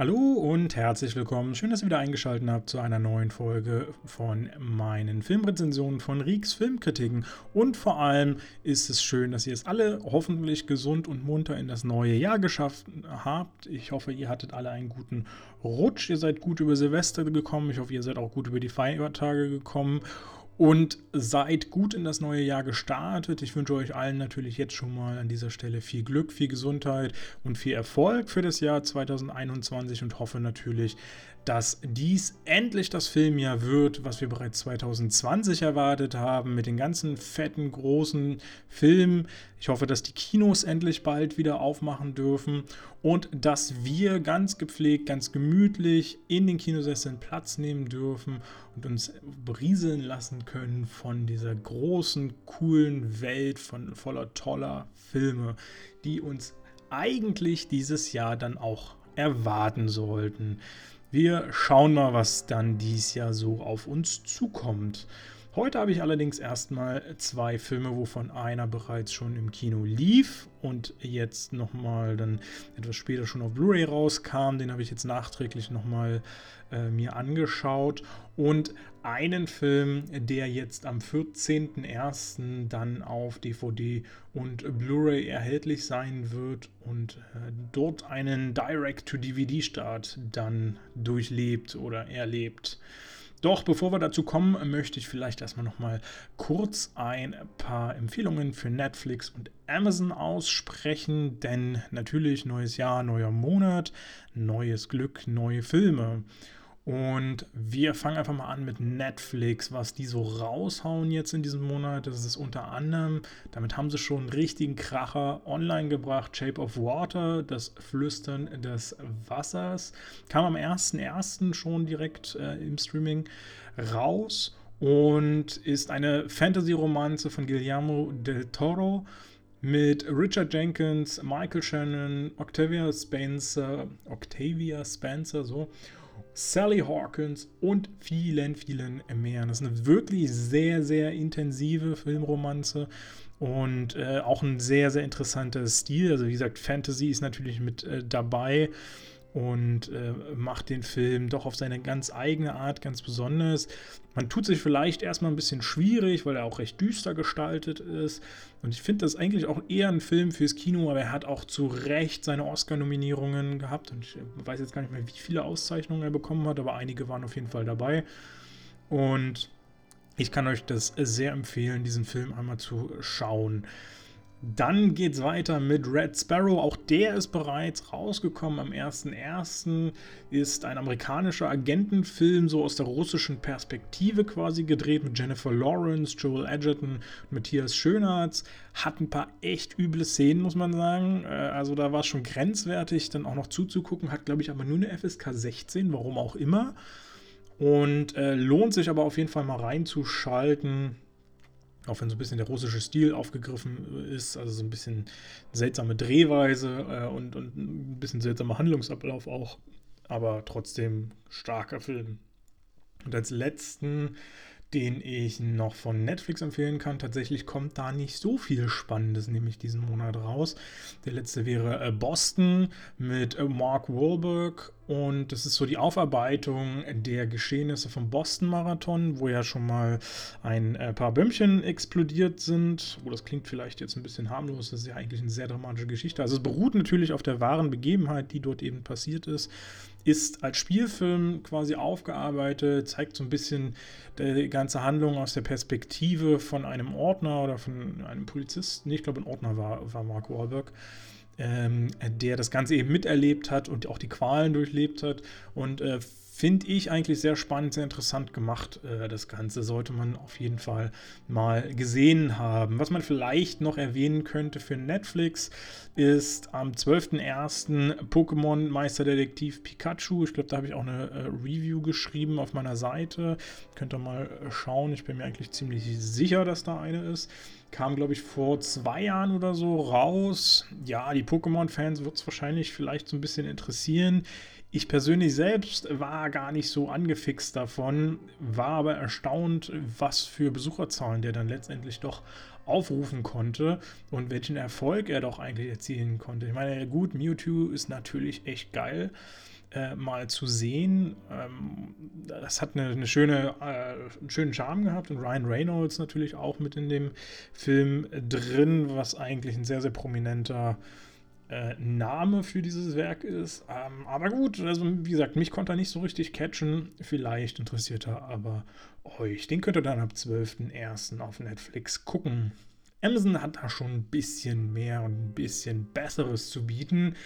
Hallo und herzlich willkommen. Schön, dass ihr wieder eingeschaltet habt zu einer neuen Folge von meinen Filmrezensionen von Rieks Filmkritiken. Und vor allem ist es schön, dass ihr es alle hoffentlich gesund und munter in das neue Jahr geschafft habt. Ich hoffe, ihr hattet alle einen guten Rutsch. Ihr seid gut über Silvester gekommen. Ich hoffe, ihr seid auch gut über die Feiertage gekommen und seid gut in das neue Jahr gestartet. Ich wünsche euch allen natürlich jetzt schon mal an dieser Stelle viel Glück, viel Gesundheit und viel Erfolg für das Jahr 2021 und hoffe natürlich, dass dies endlich das Filmjahr wird, was wir bereits 2020 erwartet haben, mit den ganzen fetten, großen Filmen. Ich hoffe, dass die Kinos endlich bald wieder aufmachen dürfen und dass wir ganz gepflegt, ganz gemütlich in den Kinosesseln Platz nehmen dürfen und uns berieseln lassen können von dieser großen, coolen Welt von voller toller Filme, die uns eigentlich dieses Jahr dann auch erwarten sollten. Wir schauen mal, was dann dies Jahr so auf uns zukommt. Heute habe ich allerdings erstmal zwei Filme, wovon einer bereits schon im Kino lief und jetzt nochmal dann etwas später schon auf Blu-ray rauskam. Den habe ich jetzt nachträglich nochmal äh, mir angeschaut. Und einen Film, der jetzt am 14.01. dann auf DVD und Blu-ray erhältlich sein wird und äh, dort einen Direct-to-DVD-Start dann durchlebt oder erlebt. Doch bevor wir dazu kommen, möchte ich vielleicht erstmal nochmal kurz ein paar Empfehlungen für Netflix und Amazon aussprechen, denn natürlich neues Jahr, neuer Monat, neues Glück, neue Filme. Und wir fangen einfach mal an mit Netflix, was die so raushauen jetzt in diesem Monat. Das ist unter anderem, damit haben sie schon einen richtigen Kracher online gebracht. Shape of Water, das Flüstern des Wassers. Kam am 1.1. schon direkt äh, im Streaming raus und ist eine Fantasy-Romanze von Guillermo del Toro mit Richard Jenkins, Michael Shannon, Octavia Spencer, Octavia Spencer, so Sally Hawkins und vielen, vielen mehr. Das ist eine wirklich sehr, sehr intensive Filmromanze und äh, auch ein sehr, sehr interessanter Stil. Also wie gesagt, Fantasy ist natürlich mit äh, dabei und äh, macht den Film doch auf seine ganz eigene Art ganz besonders. Man tut sich vielleicht erstmal ein bisschen schwierig, weil er auch recht düster gestaltet ist. Und ich finde das eigentlich auch eher ein Film fürs Kino, aber er hat auch zu Recht seine Oscar-Nominierungen gehabt. Und ich weiß jetzt gar nicht mehr, wie viele Auszeichnungen er bekommen hat, aber einige waren auf jeden Fall dabei. Und ich kann euch das sehr empfehlen, diesen Film einmal zu schauen. Dann geht es weiter mit Red Sparrow. Auch der ist bereits rausgekommen am 1.1. Ist ein amerikanischer Agentenfilm, so aus der russischen Perspektive quasi gedreht, mit Jennifer Lawrence, Joel Edgerton und Matthias Schönertz. Hat ein paar echt üble Szenen, muss man sagen. Äh, also da war es schon grenzwertig, dann auch noch zuzugucken. Hat, glaube ich, aber nur eine FSK 16, warum auch immer. Und äh, lohnt sich aber auf jeden Fall mal reinzuschalten auch wenn so ein bisschen der russische Stil aufgegriffen ist, also so ein bisschen seltsame Drehweise äh, und, und ein bisschen seltsamer Handlungsablauf auch, aber trotzdem starker Film. Und als letzten den ich noch von Netflix empfehlen kann. Tatsächlich kommt da nicht so viel Spannendes, nämlich diesen Monat raus. Der letzte wäre äh, Boston mit äh, Mark Wahlberg und das ist so die Aufarbeitung der Geschehnisse vom Boston-Marathon, wo ja schon mal ein äh, paar Bömmchen explodiert sind. Oh, das klingt vielleicht jetzt ein bisschen harmlos, das ist ja eigentlich eine sehr dramatische Geschichte. Also es beruht natürlich auf der wahren Begebenheit, die dort eben passiert ist ist als Spielfilm quasi aufgearbeitet, zeigt so ein bisschen die ganze Handlung aus der Perspektive von einem Ordner oder von einem Polizisten. Ich glaube, ein Ordner war, war Mark Wahlberg. Ähm, der das Ganze eben miterlebt hat und auch die Qualen durchlebt hat und äh, Finde ich eigentlich sehr spannend, sehr interessant gemacht. Äh, das Ganze sollte man auf jeden Fall mal gesehen haben. Was man vielleicht noch erwähnen könnte für Netflix ist am 12.01. Pokémon Meisterdetektiv Pikachu. Ich glaube, da habe ich auch eine äh, Review geschrieben auf meiner Seite. Könnt ihr mal schauen. Ich bin mir eigentlich ziemlich sicher, dass da eine ist kam, glaube ich, vor zwei Jahren oder so raus. Ja, die Pokémon-Fans wird es wahrscheinlich vielleicht so ein bisschen interessieren. Ich persönlich selbst war gar nicht so angefixt davon, war aber erstaunt, was für Besucherzahlen der dann letztendlich doch aufrufen konnte und welchen Erfolg er doch eigentlich erzielen konnte. Ich meine, gut, Mewtwo ist natürlich echt geil, äh, mal zu sehen. Ähm, das hat eine, eine schöne, äh, einen schönen Charme gehabt und Ryan Reynolds natürlich auch mit in dem Film drin, was eigentlich ein sehr, sehr prominenter äh, Name für dieses Werk ist. Ähm, aber gut, also wie gesagt, mich konnte er nicht so richtig catchen. Vielleicht interessiert er aber euch. Den könnt ihr dann ab 12.01. auf Netflix gucken. Amazon hat da schon ein bisschen mehr und ein bisschen Besseres zu bieten.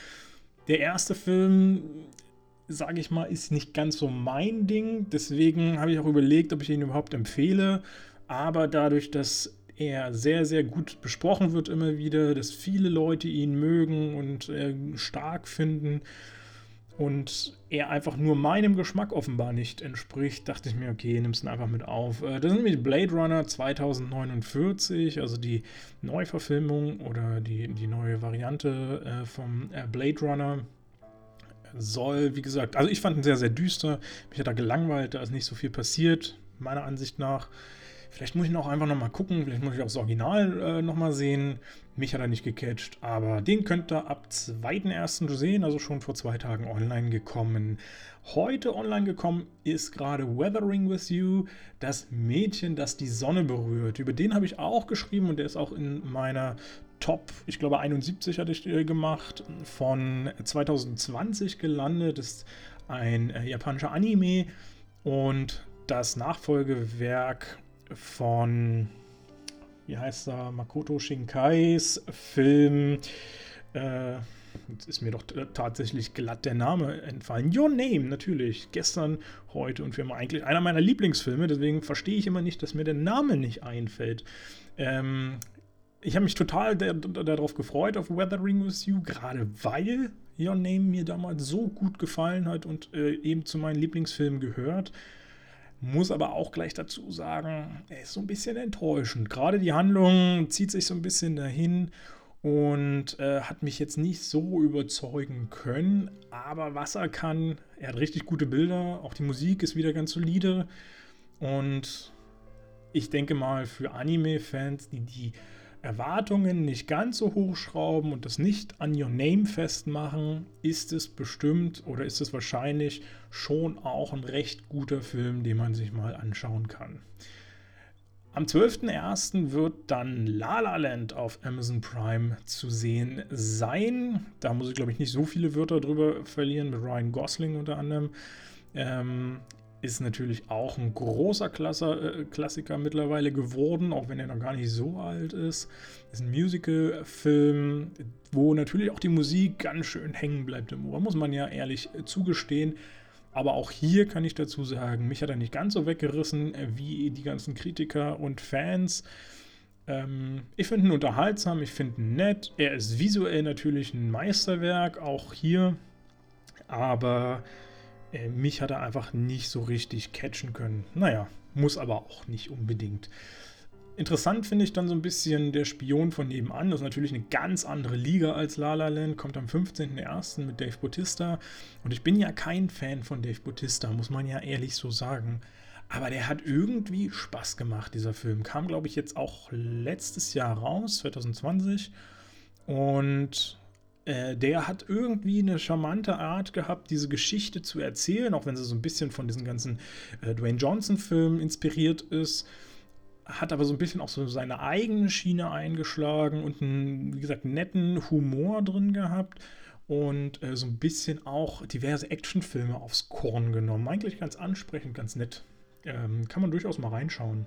Der erste Film, sage ich mal, ist nicht ganz so mein Ding. Deswegen habe ich auch überlegt, ob ich ihn überhaupt empfehle. Aber dadurch, dass er sehr, sehr gut besprochen wird immer wieder, dass viele Leute ihn mögen und äh, stark finden und er einfach nur meinem Geschmack offenbar nicht entspricht, dachte ich mir, okay, nimm's ihn einfach mit auf. Äh, das ist nämlich Blade Runner 2049, also die Neuverfilmung oder die, die neue Variante äh, vom äh, Blade Runner soll, wie gesagt, also ich fand ihn sehr, sehr düster. Mich hat er gelangweilt, da ist nicht so viel passiert, meiner Ansicht nach. Vielleicht muss ich noch einfach nochmal gucken, vielleicht muss ich auch das Original äh, nochmal sehen. Mich hat er nicht gecatcht, aber den könnt ihr ab 2.1. sehen, also schon vor zwei Tagen online gekommen. Heute online gekommen ist gerade Weathering with You, das Mädchen, das die Sonne berührt. Über den habe ich auch geschrieben und der ist auch in meiner Top, ich glaube 71 hatte ich äh, gemacht, von 2020 gelandet. Das ist ein äh, japanischer Anime und das Nachfolgewerk von, wie heißt er, Makoto Shinkais Film. Äh, jetzt ist mir doch tatsächlich glatt der Name entfallen. Your Name, natürlich. Gestern, heute und für immer eigentlich einer meiner Lieblingsfilme. Deswegen verstehe ich immer nicht, dass mir der Name nicht einfällt. Ähm, ich habe mich total darauf gefreut, auf Weathering with You, gerade weil Your Name mir damals so gut gefallen hat und äh, eben zu meinen Lieblingsfilmen gehört. Muss aber auch gleich dazu sagen, er ist so ein bisschen enttäuschend. Gerade die Handlung zieht sich so ein bisschen dahin und äh, hat mich jetzt nicht so überzeugen können. Aber was er kann, er hat richtig gute Bilder. Auch die Musik ist wieder ganz solide. Und ich denke mal, für Anime-Fans, die die Erwartungen nicht ganz so hochschrauben und das nicht an Your Name festmachen, ist es bestimmt oder ist es wahrscheinlich schon auch ein recht guter Film, den man sich mal anschauen kann. Am 12.01. wird dann La La Land auf Amazon Prime zu sehen sein. Da muss ich, glaube ich, nicht so viele Wörter drüber verlieren, mit Ryan Gosling unter anderem. Ähm, ist natürlich auch ein großer Klasse, äh, Klassiker mittlerweile geworden, auch wenn er noch gar nicht so alt ist. Ist ein Musical-Film, wo natürlich auch die Musik ganz schön hängen bleibt im Ohr, muss man ja ehrlich äh, zugestehen. Aber auch hier kann ich dazu sagen, mich hat er nicht ganz so weggerissen äh, wie die ganzen Kritiker und Fans. Ähm, ich finde ihn unterhaltsam, ich finde ihn nett. Er ist visuell natürlich ein Meisterwerk, auch hier. Aber äh, mich hat er einfach nicht so richtig catchen können. Naja, muss aber auch nicht unbedingt. Interessant finde ich dann so ein bisschen der Spion von nebenan. Das ist natürlich eine ganz andere Liga als La La Land. Kommt am 15.01. mit Dave Bautista. Und ich bin ja kein Fan von Dave Bautista, muss man ja ehrlich so sagen. Aber der hat irgendwie Spaß gemacht, dieser Film. Kam, glaube ich, jetzt auch letztes Jahr raus, 2020. Und äh, der hat irgendwie eine charmante Art gehabt, diese Geschichte zu erzählen, auch wenn sie so ein bisschen von diesen ganzen äh, Dwayne Johnson-Filmen inspiriert ist. Hat aber so ein bisschen auch so seine eigene Schiene eingeschlagen und einen, wie gesagt, netten Humor drin gehabt und äh, so ein bisschen auch diverse Actionfilme aufs Korn genommen. Eigentlich ganz ansprechend, ganz nett. Ähm, kann man durchaus mal reinschauen.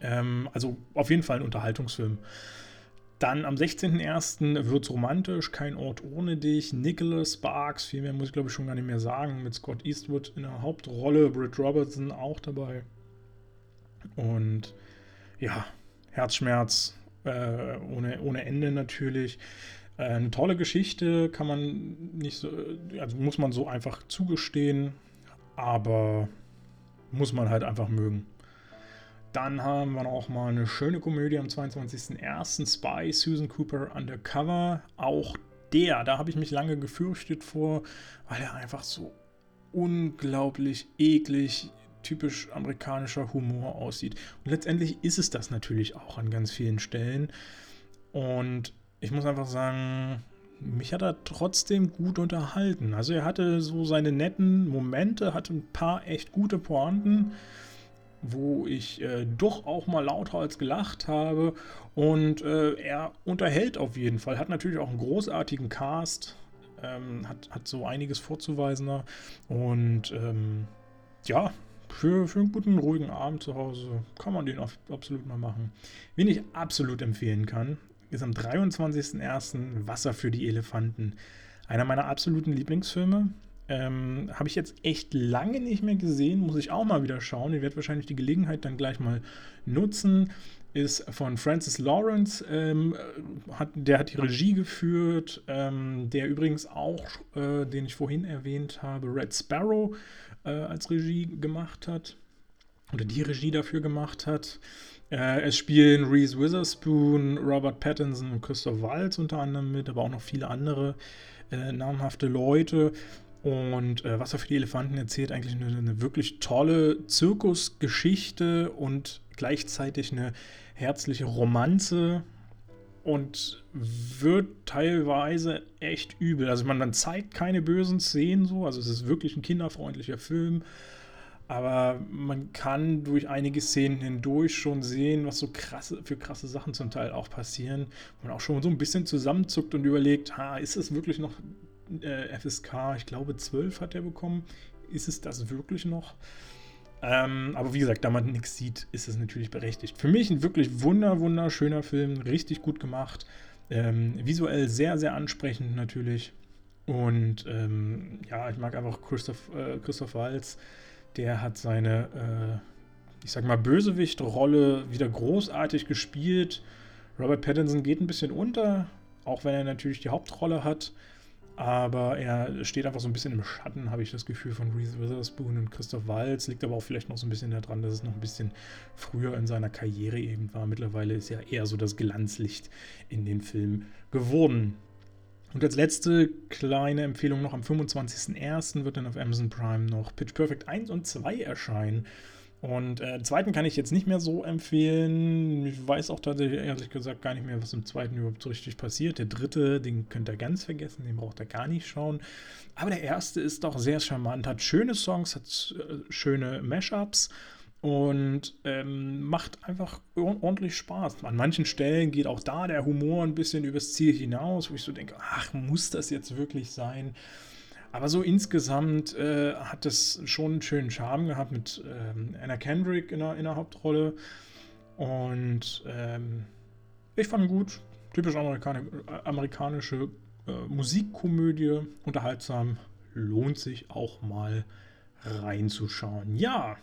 Ähm, also auf jeden Fall ein Unterhaltungsfilm. Dann am 16.01. wird es romantisch, kein Ort ohne dich. Nicholas Sparks, viel mehr muss ich glaube ich schon gar nicht mehr sagen, mit Scott Eastwood in der Hauptrolle, Britt Robertson auch dabei. Und ja, Herzschmerz äh, ohne, ohne Ende natürlich. Äh, eine tolle Geschichte, kann man nicht so, also muss man so einfach zugestehen, aber muss man halt einfach mögen. Dann haben wir noch mal eine schöne Komödie am 22.01. Spy, Susan Cooper Undercover. Auch der, da habe ich mich lange gefürchtet vor, weil er einfach so unglaublich eklig, typisch amerikanischer Humor aussieht. Und letztendlich ist es das natürlich auch an ganz vielen Stellen. Und ich muss einfach sagen, mich hat er trotzdem gut unterhalten. Also er hatte so seine netten Momente, hatte ein paar echt gute Pointen, wo ich äh, doch auch mal lauter als gelacht habe. Und äh, er unterhält auf jeden Fall, hat natürlich auch einen großartigen Cast, ähm, hat, hat so einiges vorzuweisen. Und ähm, ja, für, für einen guten, ruhigen Abend zu Hause kann man den absolut mal machen. Wen ich absolut empfehlen kann, ist am 23.01. Wasser für die Elefanten. Einer meiner absoluten Lieblingsfilme. Ähm, Habe ich jetzt echt lange nicht mehr gesehen, muss ich auch mal wieder schauen. Ich werde wahrscheinlich die Gelegenheit dann gleich mal nutzen. Ist von Francis Lawrence, ähm, hat, der hat die Regie geführt, ähm, der übrigens auch, äh, den ich vorhin erwähnt habe, Red Sparrow äh, als Regie gemacht hat oder die Regie dafür gemacht hat. Äh, es spielen Reese Witherspoon, Robert Pattinson und Christoph Waltz unter anderem mit, aber auch noch viele andere äh, namhafte Leute. Und äh, was er für die Elefanten erzählt, eigentlich eine, eine, wirklich tolle Zirkusgeschichte und gleichzeitig eine herzliche Romanze und wird teilweise echt übel. Also man, man zeigt keine bösen Szenen so, also es ist wirklich ein kinderfreundlicher Film. Aber man kann durch einige Szenen hindurch schon sehen, was so krasse, für krasse Sachen zum Teil auch passieren. Man auch schon so ein bisschen zusammenzuckt und überlegt, ha, ist es wirklich noch äh, FSK? Ich glaube, 12 hat er bekommen. Ist es das wirklich noch? Ähm, aber wie gesagt, da man nichts sieht, ist es natürlich berechtigt. Für mich ein wirklich wunder, wunderschöner Film, richtig gut gemacht. Ähm, visuell sehr, sehr ansprechend natürlich. Und ähm, ja, ich mag einfach Christoph, äh, Christoph Waltz der hat seine, äh, ich sag mal, Bösewicht-Rolle wieder großartig gespielt. Robert Pattinson geht ein bisschen unter, auch wenn er natürlich die Hauptrolle hat. Aber er steht einfach so ein bisschen im Schatten, habe ich das Gefühl, von Reese Witherspoon und Christoph Waltz. Liegt aber auch vielleicht noch so ein bisschen daran, dass es noch ein bisschen früher in seiner Karriere eben war. Mittlerweile ist ja eher so das Glanzlicht in den Film geworden. Und als letzte kleine Empfehlung noch am 25.01. wird dann auf Amazon Prime noch Pitch Perfect 1 und 2 erscheinen. Und äh, den zweiten kann ich jetzt nicht mehr so empfehlen. Ich weiß auch tatsächlich ehrlich gesagt gar nicht mehr, was im zweiten überhaupt so richtig passiert. Der dritte, den könnt ihr ganz vergessen, den braucht ihr gar nicht schauen. Aber der erste ist doch sehr charmant, hat schöne Songs, hat äh, schöne Mashups und ähm, macht einfach ordentlich Spaß. An manchen Stellen geht auch da der Humor ein bisschen übers Ziel hinaus, wo ich so denke, ach, muss das jetzt wirklich sein? Aber so insgesamt äh, hat es schon einen schönen Charme gehabt mit ähm, Anna Kendrick in der, in der Hauptrolle. Und ähm, ich fand ihn gut. Typisch Amerikan amerikanische äh, Musikkomödie, unterhaltsam. Lohnt sich auch mal reinzuschauen. Ja,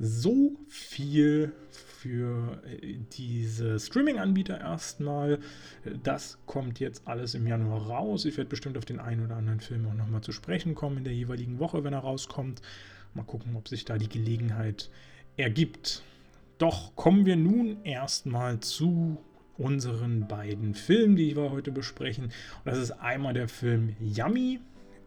so viel für äh, diese Streaming-Anbieter erstmal. Das kommt jetzt alles im Januar raus. Ich werde bestimmt auf den einen oder anderen Film auch nochmal zu sprechen kommen in der jeweiligen Woche, wenn er rauskommt. Mal gucken, ob sich da die Gelegenheit ergibt. Doch kommen wir nun erstmal zu unseren beiden Filmen, die wir heute besprechen. Und das ist einmal der Film Yummy.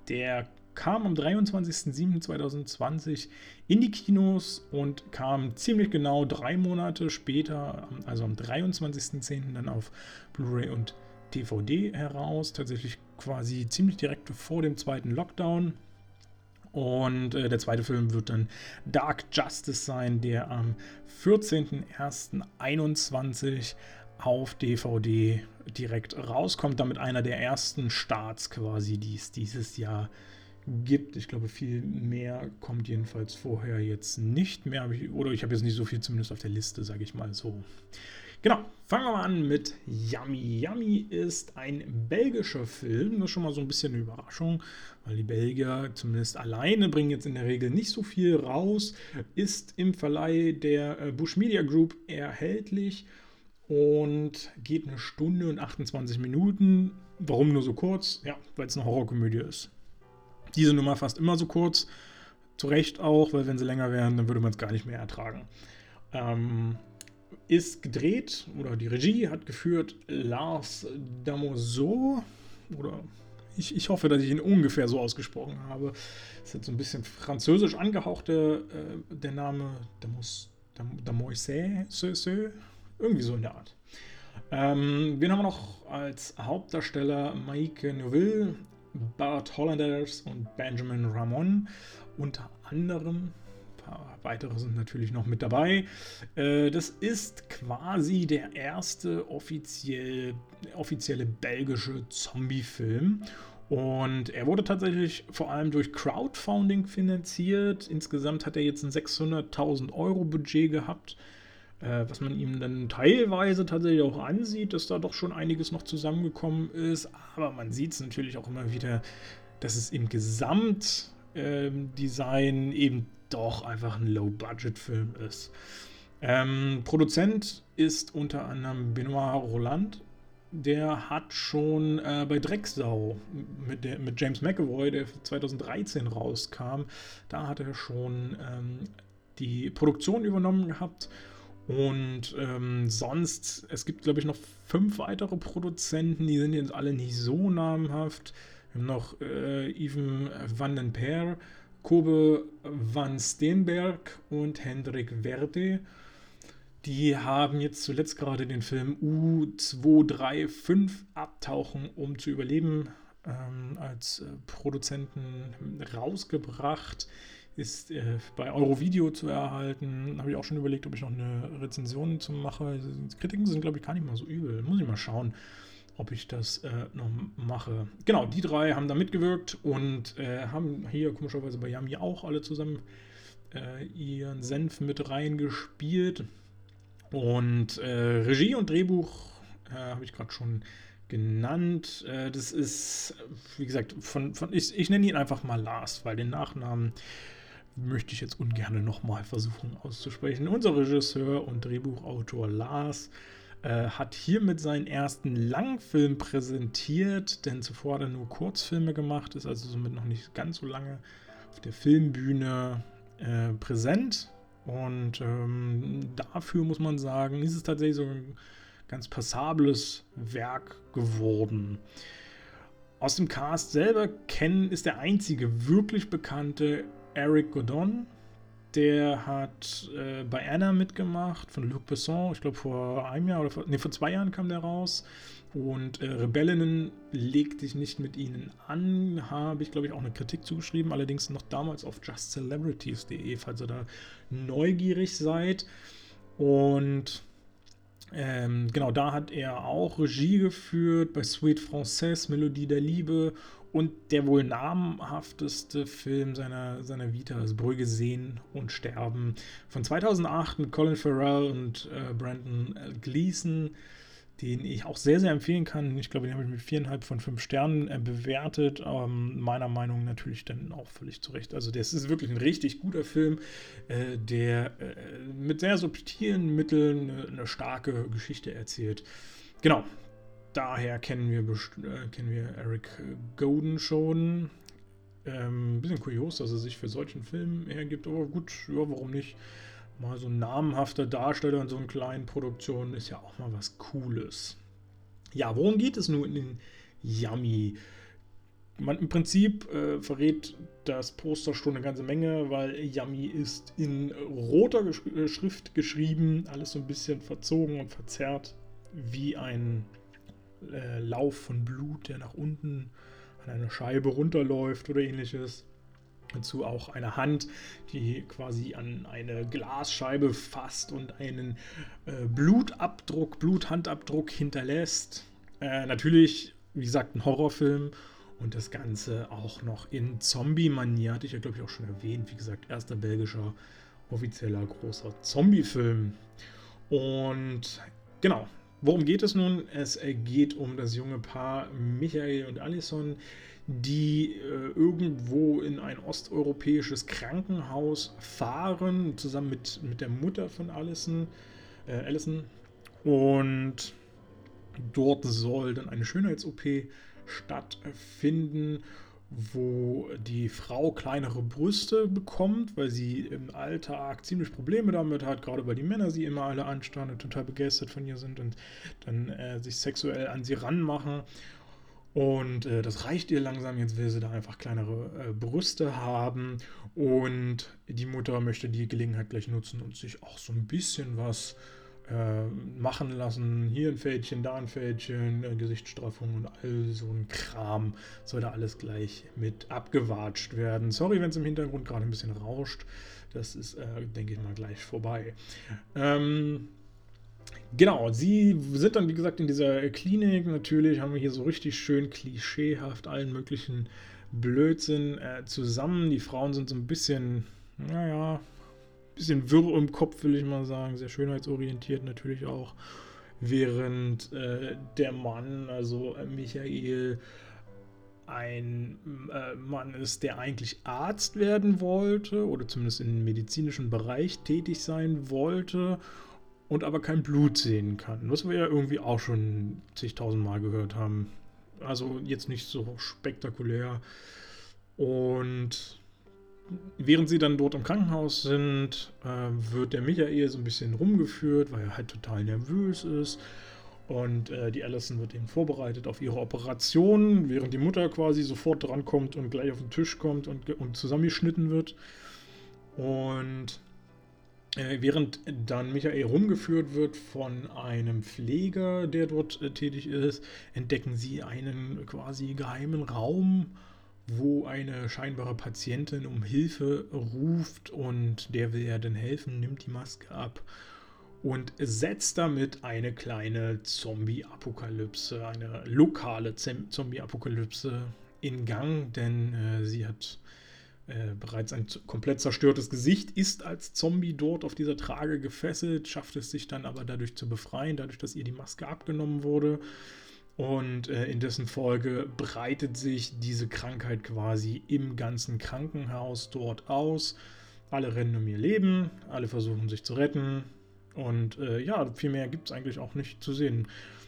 Der kam am 23.07.2020 in die Kinos und kam ziemlich genau drei Monate später, also am 23.10. dann auf Blu-ray und DVD heraus. Tatsächlich quasi ziemlich direkt vor dem zweiten Lockdown. Und äh, der zweite Film wird dann Dark Justice sein, der am 14.01.21 auf DVD direkt rauskommt. Damit einer der ersten Starts quasi, die es dieses Jahr gibt. Ich glaube, viel mehr kommt jedenfalls vorher jetzt nicht mehr. Oder ich habe jetzt nicht so viel zumindest auf der Liste, sage ich mal so. Genau, fangen wir mal an mit Yummy. Yummy ist ein belgischer Film. Das ist schon mal so ein bisschen eine Überraschung, weil die Belgier zumindest alleine bringen jetzt in der Regel nicht so viel raus. Ist im Verleih der äh, Bush Media Group erhältlich und geht eine Stunde und 28 Minuten. Warum nur so kurz? Ja, weil es eine Horrorkomödie ist diese Nummer fast immer so kurz. Zu Recht auch, weil wenn sie länger wären, dann würde man es gar nicht mehr ertragen. Ähm, ist gedreht oder die Regie hat geführt Lars Damoso oder ich, ich, hoffe, dass ich ihn ungefähr so ausgesprochen habe. Ist jetzt so ein bisschen französisch angehaucht, der, äh, der Name Damois, Damoise, irgendwie so in der Art. Ähm, wen haben wir noch als Hauptdarsteller? Maike Neuville, Bart Hollanders und Benjamin Ramon unter anderem. Ein paar weitere sind natürlich noch mit dabei. Äh, das ist quasi der erste offiziell, offizielle belgische Zombie-Film. Und er wurde tatsächlich vor allem durch Crowdfunding finanziert. Insgesamt hat er jetzt ein 600.000 Euro Budget gehabt, äh, was man ihm dann teilweise tatsächlich auch ansieht, dass da doch schon einiges noch zusammengekommen ist. Aber man sieht es natürlich auch immer wieder, dass es im Gesamtdesign ähm, eben doch einfach ein Low-Budget-Film ist. Ähm, Produzent ist unter anderem Benoit Roland der hat schon äh, bei Drecksau mit, der, mit James McAvoy, der 2013 rauskam, da hat er schon ähm, die Produktion übernommen gehabt. Und ähm, sonst, es gibt, glaube ich, noch fünf weitere Produzenten, die sind jetzt alle nicht so namhaft. Wir haben noch äh, Yves van den Peer, Kobe van Steenberg und Hendrik Verde. Die haben jetzt zuletzt gerade den Film U235 Abtauchen, um zu überleben, ähm, als äh, Produzenten rausgebracht. Ist äh, bei Eurovideo zu erhalten. Habe ich auch schon überlegt, ob ich noch eine Rezension zu mache. Kritiken sind, glaube ich, gar nicht mal so übel. Muss ich mal schauen, ob ich das äh, noch mache. Genau, die drei haben da mitgewirkt und äh, haben hier komischerweise bei Yami auch alle zusammen äh, ihren Senf mit reingespielt. Und äh, Regie und Drehbuch äh, habe ich gerade schon genannt. Das ist, wie gesagt, von, von ich, ich nenne ihn einfach mal Lars, weil den Nachnamen möchte ich jetzt ungern nochmal versuchen auszusprechen. Unser Regisseur und Drehbuchautor Lars äh, hat hiermit seinen ersten Langfilm präsentiert, denn zuvor hat er nur Kurzfilme gemacht, ist also somit noch nicht ganz so lange auf der Filmbühne äh, präsent. Und ähm, dafür muss man sagen, ist es tatsächlich so ein ganz passables Werk geworden. Aus dem Cast selber kennen ist der einzige wirklich bekannte Eric Godon. Der hat äh, bei Anna mitgemacht von Luc Besson. Ich glaube, vor einem Jahr oder vor, nee, vor zwei Jahren kam der raus. Und äh, Rebellinnen legt sich nicht mit ihnen an, habe ich, glaube ich, auch eine Kritik zugeschrieben, allerdings noch damals auf justcelebrities.de, falls ihr da neugierig seid. Und ähm, genau, da hat er auch Regie geführt bei Sweet Française, Melodie der Liebe und der wohl namhafteste Film seiner, seiner Vita ist Brügge sehen und sterben von 2008 mit Colin Farrell und äh, Brandon Gleason den ich auch sehr, sehr empfehlen kann. Ich glaube, den habe ich mit viereinhalb von fünf Sternen äh, bewertet. Ähm, meiner Meinung natürlich dann auch völlig zurecht. Also, das ist wirklich ein richtig guter Film, äh, der äh, mit sehr subtilen Mitteln eine, eine, starke Geschichte erzählt. Genau. Daher kennen wir, äh, kennen wir Eric Golden schon. Ähm, bisschen kurios, dass er sich für solchen Film hergibt, aber gut, ja, warum nicht? mal so ein namhafter Darsteller in so einer kleinen Produktion ist ja auch mal was Cooles. Ja, worum geht es nun in Yummy? Man, Im Prinzip äh, verrät das Poster schon eine ganze Menge, weil Yummy ist in roter Gesch äh, Schrift geschrieben, alles so ein bisschen verzogen und verzerrt, wie ein äh, Lauf von Blut, der nach unten an einer Scheibe runterläuft oder ähnliches. Dazu auch eine Hand, die quasi an eine Glasscheibe fasst und einen äh, Blutabdruck, Bluthandabdruck hinterlässt. Äh, natürlich, wie gesagt, ein Horrorfilm und das Ganze auch noch in Zombie-Manier, hatte ich ja glaube ich auch schon erwähnt. Wie gesagt, erster belgischer offizieller großer Zombie-Film. Und genau, worum geht es nun? Es geht um das junge Paar Michael und Alison die äh, irgendwo in ein osteuropäisches Krankenhaus fahren, zusammen mit, mit der Mutter von Allison, äh, Allison. Und dort soll dann eine Schönheits-OP stattfinden, wo die Frau kleinere Brüste bekommt, weil sie im Alltag ziemlich Probleme damit hat, gerade weil die Männer sie immer alle anstarren und total begeistert von ihr sind und dann äh, sich sexuell an sie ranmachen. Und äh, das reicht ihr langsam. Jetzt will sie da einfach kleinere äh, Brüste haben. Und die Mutter möchte die Gelegenheit gleich nutzen und sich auch so ein bisschen was äh, machen lassen. Hier ein Fältchen, da ein Fältchen, äh, Gesichtsstraffung und all so ein Kram soll da alles gleich mit abgewatscht werden. Sorry, wenn es im Hintergrund gerade ein bisschen rauscht. Das ist, äh, denke ich mal, gleich vorbei. Ähm, Genau, sie sind dann, wie gesagt, in dieser Klinik. Natürlich haben wir hier so richtig schön klischeehaft allen möglichen Blödsinn äh, zusammen. Die Frauen sind so ein bisschen, naja, bisschen wirr im Kopf, will ich mal sagen. Sehr schönheitsorientiert natürlich auch. Während äh, der Mann, also äh, Michael, ein äh, Mann ist, der eigentlich Arzt werden wollte oder zumindest im medizinischen Bereich tätig sein wollte und aber kein Blut sehen kann. Was wir ja irgendwie auch schon zigtausendmal gehört haben. Also jetzt nicht so spektakulär. Und während sie dann dort im Krankenhaus sind, äh, wird der Michael so ein bisschen rumgeführt, weil er halt total nervös ist. Und äh, die Allison wird eben vorbereitet auf ihre Operation, während die Mutter quasi sofort drankommt und gleich auf den Tisch kommt und, und zusammengeschnitten wird. Und äh, während dann Michael rumgeführt wird von einem Pfleger, der dort äh, tätig ist, entdecken sie einen quasi geheimen Raum, wo eine scheinbare Patientin um Hilfe ruft und der will ja dann helfen, nimmt die Maske ab und setzt damit eine kleine Zombie-Apokalypse, eine lokale Zombie-Apokalypse in Gang, denn äh, sie hat äh, bereits ein komplett zerstörtes Gesicht, ist als Zombie dort auf dieser Trage gefesselt, schafft es sich dann aber dadurch zu befreien, dadurch, dass ihr die Maske abgenommen wurde. Und äh, in dessen Folge breitet sich diese Krankheit quasi im ganzen Krankenhaus dort aus. Alle rennen um ihr Leben, alle versuchen sich zu retten. Und äh, ja, viel mehr gibt es eigentlich auch nicht zu sehen.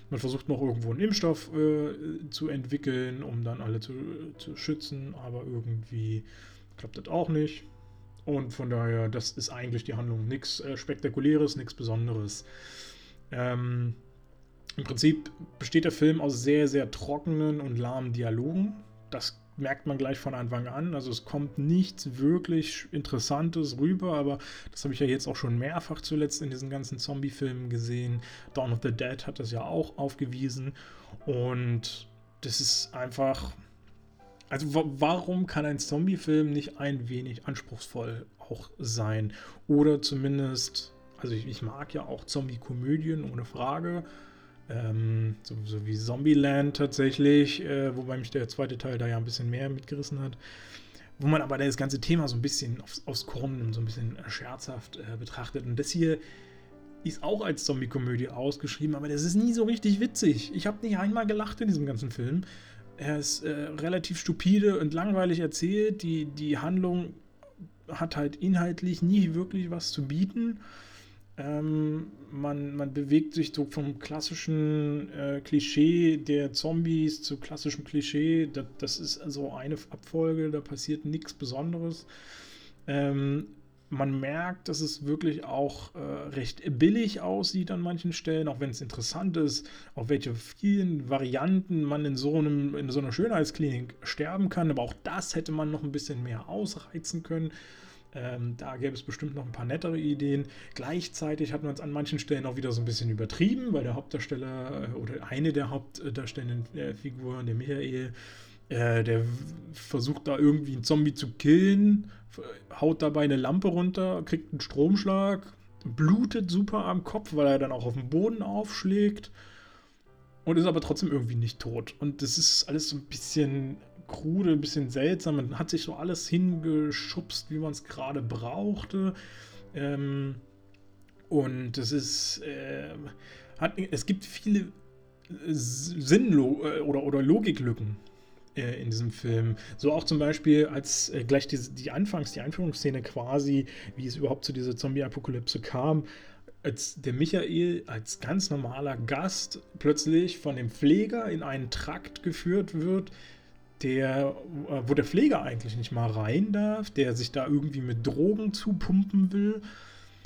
Man versucht noch irgendwo einen Impfstoff äh, zu entwickeln, um dann alle zu, zu schützen, aber irgendwie klappt das auch nicht. Und von daher, das ist eigentlich die Handlung. Nichts äh, Spektakuläres, nichts Besonderes. Ähm, Im Prinzip besteht der Film aus sehr, sehr trockenen und lahmen Dialogen. Das merkt man gleich von Anfang an. Also es kommt nichts wirklich Interessantes rüber, aber das habe ich ja jetzt auch schon mehrfach zuletzt in diesen ganzen Zombie-Filmen gesehen. Dawn of the Dead hat das ja auch aufgewiesen. Und das ist einfach also warum kann ein Zombie-Film nicht ein wenig anspruchsvoll auch sein? Oder zumindest, also ich, ich mag ja auch Zombie-Komödien, ohne Frage. Ähm, so, so, wie Zombieland tatsächlich, äh, wobei mich der zweite Teil da ja ein bisschen mehr mitgerissen hat. Wo man aber das ganze Thema so ein bisschen aufs, aufs Korn nimmt, so ein bisschen scherzhaft äh, betrachtet. Und das hier ist auch als Zombie-Komödie ausgeschrieben, aber das ist nie so richtig witzig. Ich habe nicht einmal gelacht in diesem ganzen Film. Er ist äh, relativ stupide und langweilig erzählt. Die, die Handlung hat halt inhaltlich nie wirklich was zu bieten. Ähm, man, man bewegt sich so vom klassischen äh, Klischee der Zombies zu klassischem Klischee. Das, das ist also eine Abfolge, da passiert nichts Besonderes. Ähm, man merkt, dass es wirklich auch äh, recht billig aussieht an manchen Stellen, auch wenn es interessant ist, auf welche vielen Varianten man in so, einem, in so einer Schönheitsklinik sterben kann. Aber auch das hätte man noch ein bisschen mehr ausreizen können. Ähm, da gäbe es bestimmt noch ein paar nettere Ideen. Gleichzeitig hat man es an manchen Stellen auch wieder so ein bisschen übertrieben, weil der Hauptdarsteller äh, oder eine der Hauptdarstellenden äh, Figuren, der Michael, äh, der versucht da irgendwie einen Zombie zu killen, haut dabei eine Lampe runter, kriegt einen Stromschlag, blutet super am Kopf, weil er dann auch auf den Boden aufschlägt und ist aber trotzdem irgendwie nicht tot. Und das ist alles so ein bisschen krude, ein bisschen seltsam. Man hat sich so alles hingeschubst, wie man es gerade brauchte. Ähm, und das ist, äh, hat, es gibt viele Sinnlo äh, oder, oder Logiklücken äh, in diesem Film. So auch zum Beispiel, als äh, gleich die, die Anfangs-, die Einführungsszene quasi, wie es überhaupt zu dieser Zombie-Apokalypse kam, als der Michael als ganz normaler Gast plötzlich von dem Pfleger in einen Trakt geführt wird, der, äh, wo der Pfleger eigentlich nicht mal rein darf, der sich da irgendwie mit Drogen zupumpen will.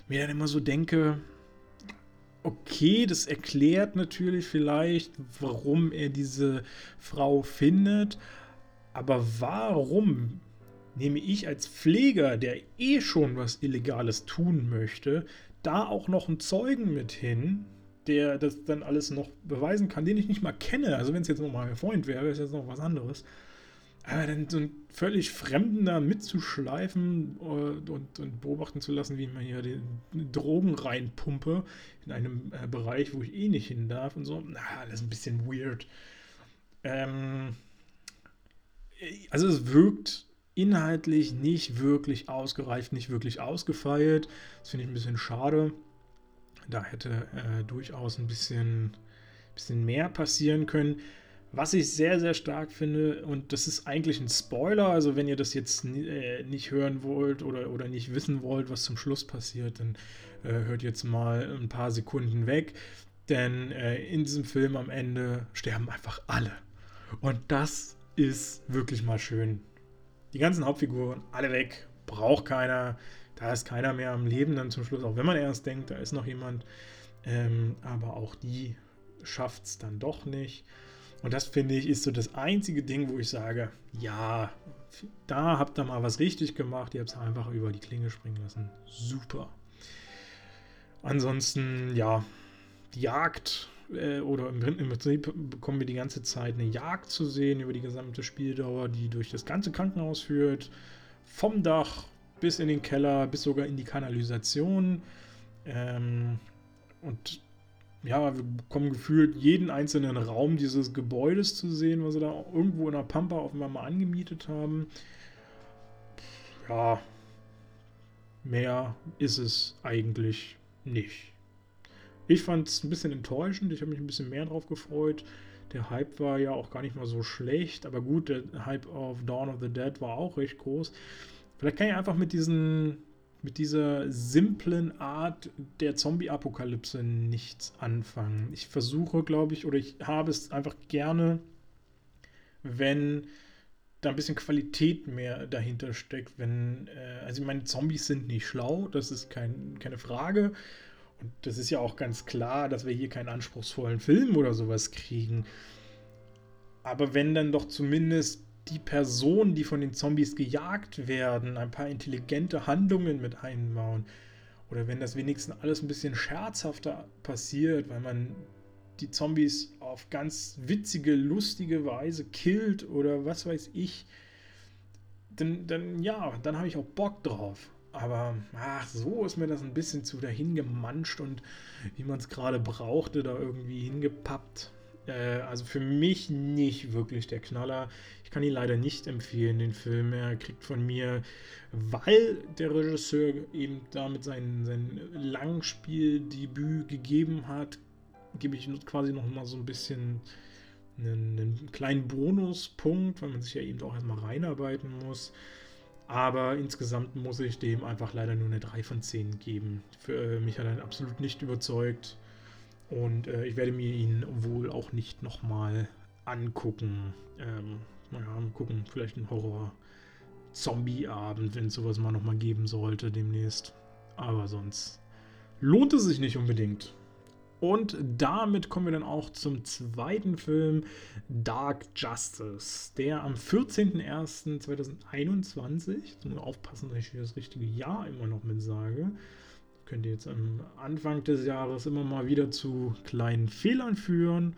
Mir dann immer so denke, okay, das erklärt natürlich vielleicht, warum er diese Frau findet, aber warum nehme ich als Pfleger, der eh schon was Illegales tun möchte, da auch noch einen Zeugen mit hin, der das dann alles noch beweisen kann, den ich nicht mal kenne. Also wenn es jetzt nochmal mein Freund wäre, wäre es jetzt noch was anderes. Aber dann so einen völlig Fremden da mitzuschleifen und, und, und, beobachten zu lassen, wie man hier die Drogen reinpumpe in einem äh, Bereich, wo ich eh nicht hin darf und so, na, das ist ein bisschen weird. Ähm, also es wirkt inhaltlich nicht wirklich ausgereift, nicht wirklich ausgefeilt. Das finde ich ein bisschen schade. Da hätte äh, durchaus ein bisschen, bisschen mehr passieren können. Was ich sehr, sehr stark finde, und das ist eigentlich ein Spoiler, also wenn ihr das jetzt äh, nicht hören wollt oder, oder nicht wissen wollt, was zum Schluss passiert, dann äh, hört jetzt mal ein paar Sekunden weg. Denn äh, in diesem Film am Ende sterben einfach alle. Und das ist wirklich mal schön. Die ganzen Hauptfiguren, alle weg, braucht keiner. Da ist keiner mehr am Leben dann zum Schluss, auch wenn man erst denkt, da ist noch jemand. Ähm, aber auch die schafft es dann doch nicht. Und das finde ich ist so das einzige Ding, wo ich sage, ja, da habt ihr mal was richtig gemacht, ihr habt es einfach über die Klinge springen lassen. Super. Ansonsten, ja, die Jagd äh, oder im, Prinzip bekommen wir die ganze Zeit eine Jagd zu sehen über die gesamte Spieldauer, die durch das ganze Krankenhaus führt. Vom Dach bis in den Keller, bis sogar in die Kanalisation. Ähm, und ja, wir bekommen gefühlt jeden einzelnen Raum dieses Gebäudes zu sehen, was sie da irgendwo in der Pampa offenbar mal angemietet haben. Ja, mehr ist es eigentlich nicht. Ich fand es ein bisschen enttäuschend. Ich habe mich ein bisschen mehr drauf gefreut. Der Hype war ja auch gar nicht mal so schlecht. Aber gut, der Hype auf Dawn of the Dead war auch recht groß. Vielleicht kann ich einfach mit diesen mit dieser simplen Art der Zombie-Apokalypse nichts anfangen. Ich versuche, glaube ich, oder ich habe es einfach gerne, wenn da ein bisschen Qualität mehr dahinter steckt. Wenn, äh, also ich meine, Zombies sind nicht schlau, das ist kein, keine Frage. Und das ist ja auch ganz klar, dass wir hier keinen anspruchsvollen Film oder sowas kriegen. Aber wenn dann doch zumindest die Personen, die von den Zombies gejagt werden, ein paar intelligente Handlungen mit einbauen. Oder wenn das wenigstens alles ein bisschen scherzhafter passiert, weil man die Zombies auf ganz witzige, lustige Weise killt oder was weiß ich, dann, dann ja, dann habe ich auch Bock drauf. Aber ach, so ist mir das ein bisschen zu dahin gemanscht und wie man es gerade brauchte, da irgendwie hingepappt. Äh, also für mich nicht wirklich der Knaller. Ich kann ihn leider nicht empfehlen, den Film. Er kriegt von mir, weil der Regisseur eben damit sein, sein Langspieldebüt gegeben hat, gebe ich quasi noch mal so ein bisschen einen, einen kleinen Bonuspunkt, weil man sich ja eben auch erstmal reinarbeiten muss. Aber insgesamt muss ich dem einfach leider nur eine 3 von 10 geben. Für äh, mich hat er absolut nicht überzeugt. Und äh, ich werde mir ihn wohl auch nicht nochmal angucken. Ähm, naja, mal gucken, vielleicht ein Horror-Zombie-Abend, wenn es sowas mal nochmal geben sollte demnächst. Aber sonst lohnt es sich nicht unbedingt. Und damit kommen wir dann auch zum zweiten Film, Dark Justice, der am 14.01.2021, jetzt muss aufpassen, dass ich das richtige Jahr immer noch mit sage, könnte jetzt am Anfang des Jahres immer mal wieder zu kleinen Fehlern führen.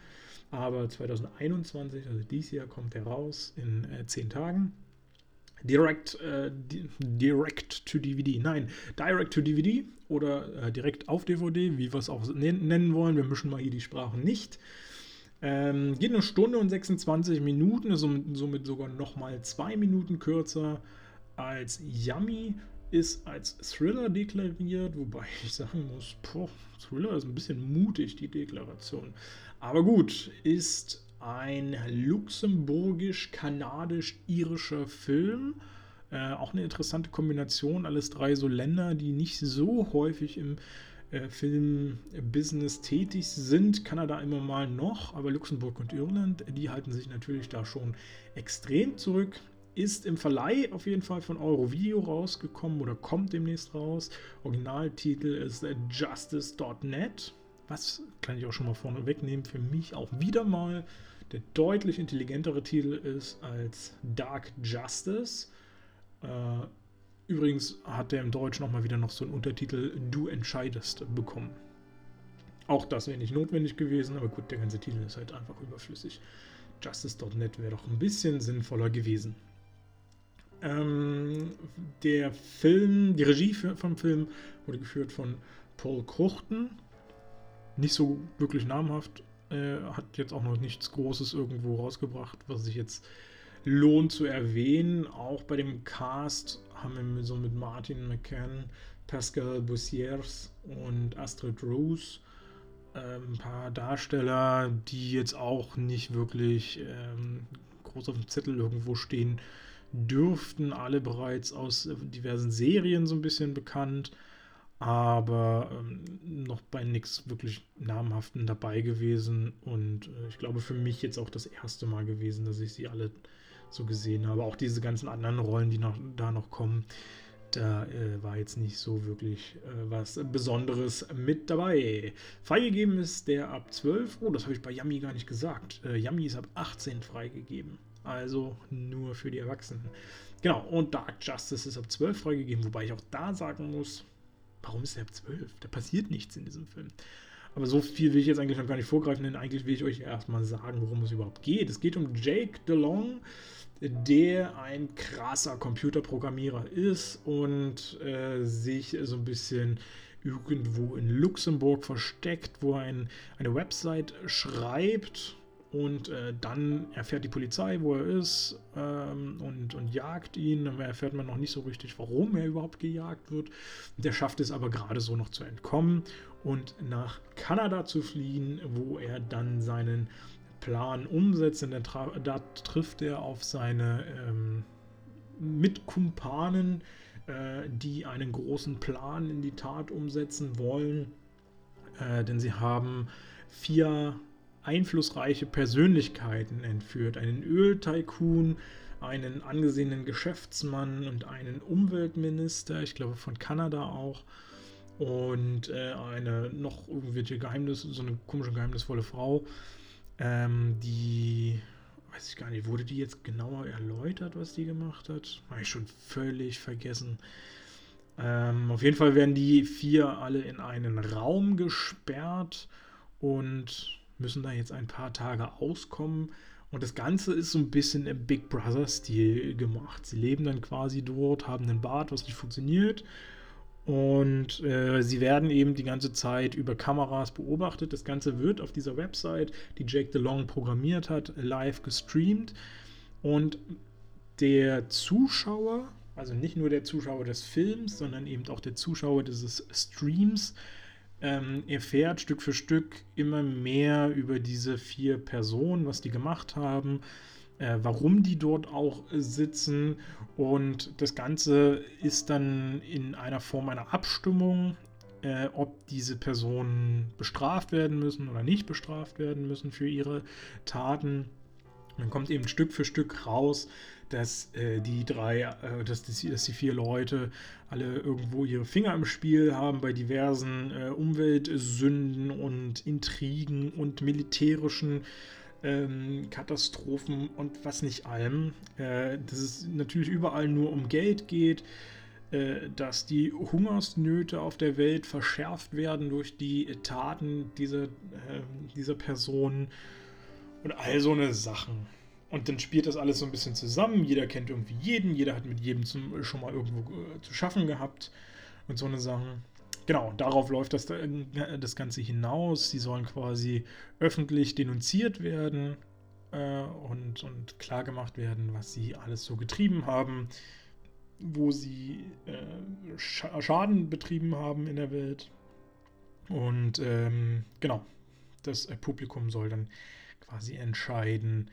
Aber 2021, also dieses Jahr, kommt er raus in äh, 10 Tagen. Direct, äh, direct to DVD, nein, Direct to DVD oder äh, direkt auf DVD, wie wir es auch nennen wollen. Wir mischen mal hier die Sprachen nicht. Ähm, geht eine Stunde und 26 Minuten, ist somit sogar nochmal zwei Minuten kürzer als Yummy ist als Thriller deklariert, wobei ich sagen muss, boah, Thriller ist ein bisschen mutig, die Deklaration. Aber gut, ist ein luxemburgisch-kanadisch-irischer Film. Äh, auch eine interessante Kombination, alles drei so Länder, die nicht so häufig im äh, Filmbusiness tätig sind. Kanada immer mal noch, aber Luxemburg und Irland, die halten sich natürlich da schon extrem zurück ist im Verleih auf jeden Fall von Eurovideo rausgekommen oder kommt demnächst raus. Originaltitel ist Justice.net. Was kann ich auch schon mal vorne wegnehmen? Für mich auch wieder mal der deutlich intelligentere Titel ist als Dark Justice. Äh, Übrigens hat der im Deutschen nochmal wieder noch so einen Untertitel Du entscheidest bekommen. Auch das wäre nicht notwendig gewesen, aber gut, der ganze Titel ist halt einfach überflüssig. Justice.net wäre doch ein bisschen sinnvoller gewesen. Ähm, der Film, die Regie vom Film wurde geführt von Paul Kruchten. Nicht so wirklich namhaft. Äh, hat jetzt auch noch nichts Großes irgendwo rausgebracht, was sich jetzt lohnt zu erwähnen. Auch bei dem Cast haben wir so mit Martin McCann, Pascal Bussiers und Astrid Rose ähm, ein paar Darsteller, die jetzt auch nicht wirklich ähm, groß auf dem Zettel irgendwo stehen dürften. Alle bereits aus diversen Serien so ein bisschen bekannt, aber ähm, noch bei nichts wirklich namhaften dabei gewesen. Und äh, ich glaube für mich jetzt auch das erste Mal gewesen, dass ich sie alle so gesehen habe. Auch diese ganzen anderen Rollen, die noch, da noch kommen, da äh, war jetzt nicht so wirklich äh, was Besonderes mit dabei. Freigegeben ist der ab 12. Oh, das habe ich bei Yummy gar nicht gesagt. Äh, Yummy ist ab 18 freigegeben. Also nur für die Erwachsenen. Genau, und Dark Justice ist ab 12 freigegeben, wobei ich auch da sagen muss, warum ist der ab 12? Da passiert nichts in diesem Film. Aber so viel will ich jetzt eigentlich noch gar nicht vorgreifen, denn eigentlich will ich euch erstmal sagen, worum es überhaupt geht. Es geht um Jake DeLong, der ein krasser Computerprogrammierer ist und äh, sich so ein bisschen irgendwo in Luxemburg versteckt, wo er ein, eine Website schreibt und äh, dann erfährt die Polizei, wo er ist ähm, und, und jagt ihn. Dann erfährt man noch nicht so richtig, warum er überhaupt gejagt wird. Der schafft es aber gerade so noch zu entkommen und nach Kanada zu fliehen, wo er dann seinen Plan umsetzt. Denn da trifft er auf seine ähm, Mitkumpanen, äh, die einen großen Plan in die Tat umsetzen wollen. Äh, denn sie haben vier einflussreiche Persönlichkeiten entführt. Einen Öltycoon, einen angesehenen Geschäftsmann und einen Umweltminister, ich glaube von Kanada auch. Und äh, eine noch irgendwelche Geheimnis, so eine komische geheimnisvolle Frau. Ähm, die, weiß ich gar nicht, wurde die jetzt genauer erläutert, was die gemacht hat? Habe ich schon völlig vergessen. Ähm, auf jeden Fall werden die vier alle in einen Raum gesperrt und müssen da jetzt ein paar Tage auskommen. Und das Ganze ist so ein bisschen im Big Brother-Stil gemacht. Sie leben dann quasi dort, haben einen Bad, was nicht funktioniert und äh, sie werden eben die ganze Zeit über Kameras beobachtet. Das Ganze wird auf dieser Website, die Jake DeLong programmiert hat, live gestreamt. Und der Zuschauer, also nicht nur der Zuschauer des Films, sondern eben auch der Zuschauer dieses Streams, ähm, erfährt Stück für Stück immer mehr über diese vier Personen, was die gemacht haben, äh, warum die dort auch sitzen. Und das Ganze ist dann in einer Form einer Abstimmung, äh, ob diese Personen bestraft werden müssen oder nicht bestraft werden müssen für ihre Taten. Dann kommt eben Stück für Stück raus, dass äh, die drei, äh, dass, die, dass die vier Leute alle irgendwo ihre Finger im Spiel haben bei diversen äh, Umweltsünden und Intrigen und militärischen ähm, Katastrophen und was nicht allem. Äh, dass es natürlich überall nur um Geld geht, äh, dass die Hungersnöte auf der Welt verschärft werden durch die Taten dieser, äh, dieser Personen und all so eine Sachen. Und dann spielt das alles so ein bisschen zusammen. Jeder kennt irgendwie jeden, jeder hat mit jedem zum, schon mal irgendwo äh, zu schaffen gehabt und so eine Sachen. Genau, darauf läuft das, äh, das Ganze hinaus. Sie sollen quasi öffentlich denunziert werden äh, und, und klargemacht werden, was sie alles so getrieben haben, wo sie äh, Schaden betrieben haben in der Welt. Und ähm, genau, das äh, Publikum soll dann quasi entscheiden,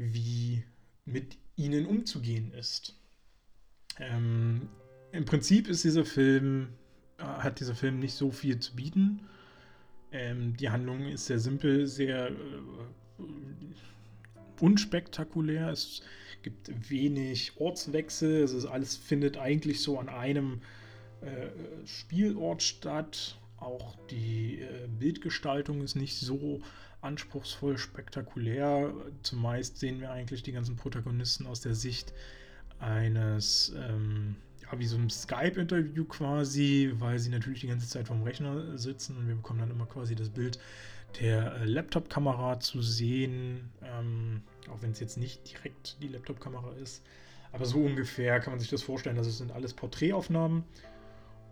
wie mit ihnen umzugehen ist. Ähm, Im Prinzip ist dieser Film hat dieser Film nicht so viel zu bieten. Ähm, die Handlung ist sehr simpel, sehr äh, unspektakulär. Es gibt wenig Ortswechsel. Es ist, alles findet eigentlich so an einem äh, Spielort statt. Auch die äh, Bildgestaltung ist nicht so anspruchsvoll, spektakulär. Zumeist sehen wir eigentlich die ganzen Protagonisten aus der Sicht eines ähm, ja, wie so ein Skype-Interview quasi, weil sie natürlich die ganze Zeit vorm Rechner sitzen und wir bekommen dann immer quasi das Bild der äh, Laptop-Kamera zu sehen, ähm, auch wenn es jetzt nicht direkt die Laptop-Kamera ist. Aber so ungefähr kann man sich das vorstellen. Also es sind alles Porträtaufnahmen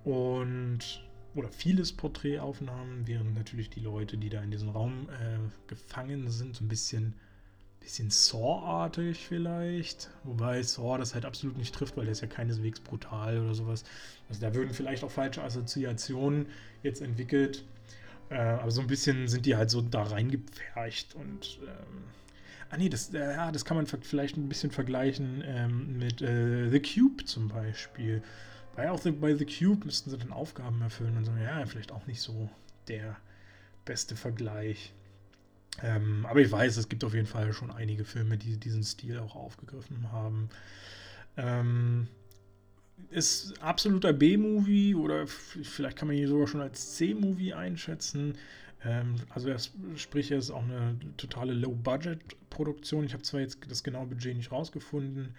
und oder vieles Porträtaufnahmen, während natürlich die Leute, die da in diesem Raum äh, gefangen sind, so ein bisschen, bisschen Saw-artig vielleicht. Wobei Saw das halt absolut nicht trifft, weil der ist ja keineswegs brutal oder sowas. Also da würden vielleicht auch falsche Assoziationen jetzt entwickelt. Äh, aber so ein bisschen sind die halt so da reingepfercht und. Ähm, ah, nee, das, äh, ja, das kann man vielleicht ein bisschen vergleichen ähm, mit äh, The Cube zum Beispiel. Bei auch the, bei The Cube müssten sie dann Aufgaben erfüllen und so. Ja, vielleicht auch nicht so der beste Vergleich. Ähm, aber ich weiß, es gibt auf jeden Fall schon einige Filme, die diesen Stil auch aufgegriffen haben. Ähm, ist absoluter B-Movie oder vielleicht kann man ihn sogar schon als C-Movie einschätzen. Ähm, also er, sprich, er ist auch eine totale Low-Budget-Produktion. Ich habe zwar jetzt das genaue Budget nicht rausgefunden,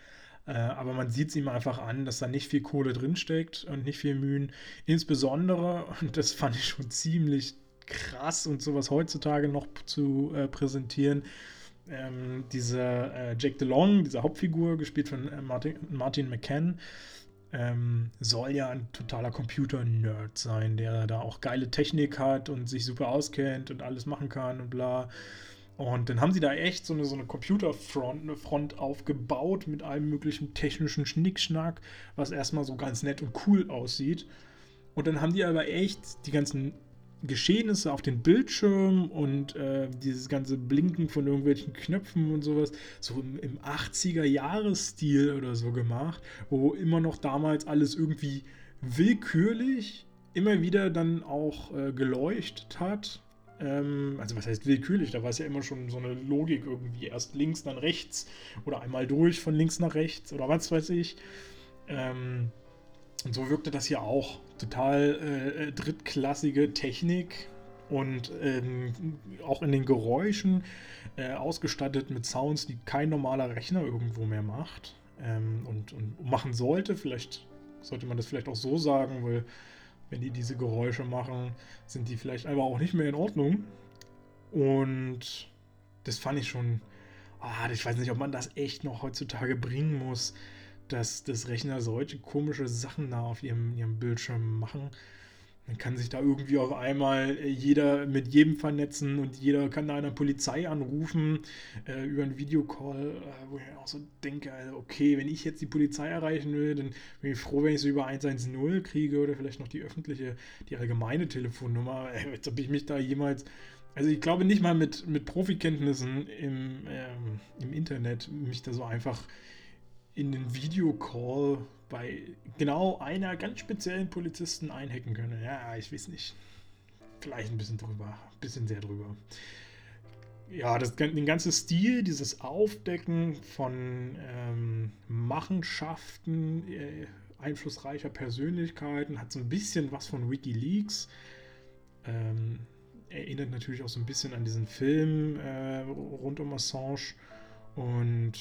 aber man sieht es ihm einfach an, dass da nicht viel Kohle drinsteckt und nicht viel Mühen. Insbesondere, und das fand ich schon ziemlich krass und sowas heutzutage noch zu äh, präsentieren, ähm, dieser äh, Jake DeLong, diese Hauptfigur, gespielt von äh, Martin, Martin McCann, ähm, soll ja ein totaler Computer-Nerd sein, der da auch geile Technik hat und sich super auskennt und alles machen kann und bla. Und dann haben sie da echt so eine, so eine Computerfront eine Front aufgebaut mit allem möglichen technischen Schnickschnack, was erstmal so ganz nett und cool aussieht. Und dann haben die aber echt die ganzen Geschehnisse auf den Bildschirm und äh, dieses ganze Blinken von irgendwelchen Knöpfen und sowas so im, im 80er-Jahres-Stil oder so gemacht, wo immer noch damals alles irgendwie willkürlich immer wieder dann auch äh, geleuchtet hat. Ähm, also was heißt willkürlich? Da war es ja immer schon so eine Logik irgendwie. Erst links, dann rechts oder einmal durch von links nach rechts oder was weiß ich. Ähm, und so wirkte das hier auch. Total äh, äh, drittklassige Technik und ähm, auch in den Geräuschen äh, ausgestattet mit Sounds, die kein normaler Rechner irgendwo mehr macht ähm, und, und, machen sollte. Vielleicht sollte man das vielleicht auch so sagen, weil wenn die diese Geräusche machen, sind die vielleicht einfach auch nicht mehr in Ordnung. Und das fand ich schon, ah, ich weiß nicht, ob man das echt noch heutzutage bringen muss dass das Rechner solche komische Sachen da auf ihrem, ihrem Bildschirm machen. Dann kann sich da irgendwie auf einmal jeder mit jedem vernetzen und jeder kann da einer Polizei anrufen äh, über einen Videocall, äh, wo ich auch so denke, also okay, wenn ich jetzt die Polizei erreichen will, dann bin ich froh, wenn ich sie über 110 kriege oder vielleicht noch die öffentliche, die allgemeine Telefonnummer. Äh, als ob ich mich da jemals also ich glaube nicht mal mit, mit Profikenntnissen im, ähm, im Internet mich da so einfach in den Videocall bei genau einer ganz speziellen Polizisten einhacken können. Ja, ich weiß nicht. Vielleicht ein bisschen drüber. Ein bisschen sehr drüber. Ja, das, den ganzen Stil, dieses Aufdecken von ähm, Machenschaften äh, einflussreicher Persönlichkeiten hat so ein bisschen was von Wikileaks. Ähm, erinnert natürlich auch so ein bisschen an diesen Film äh, rund um Assange. Und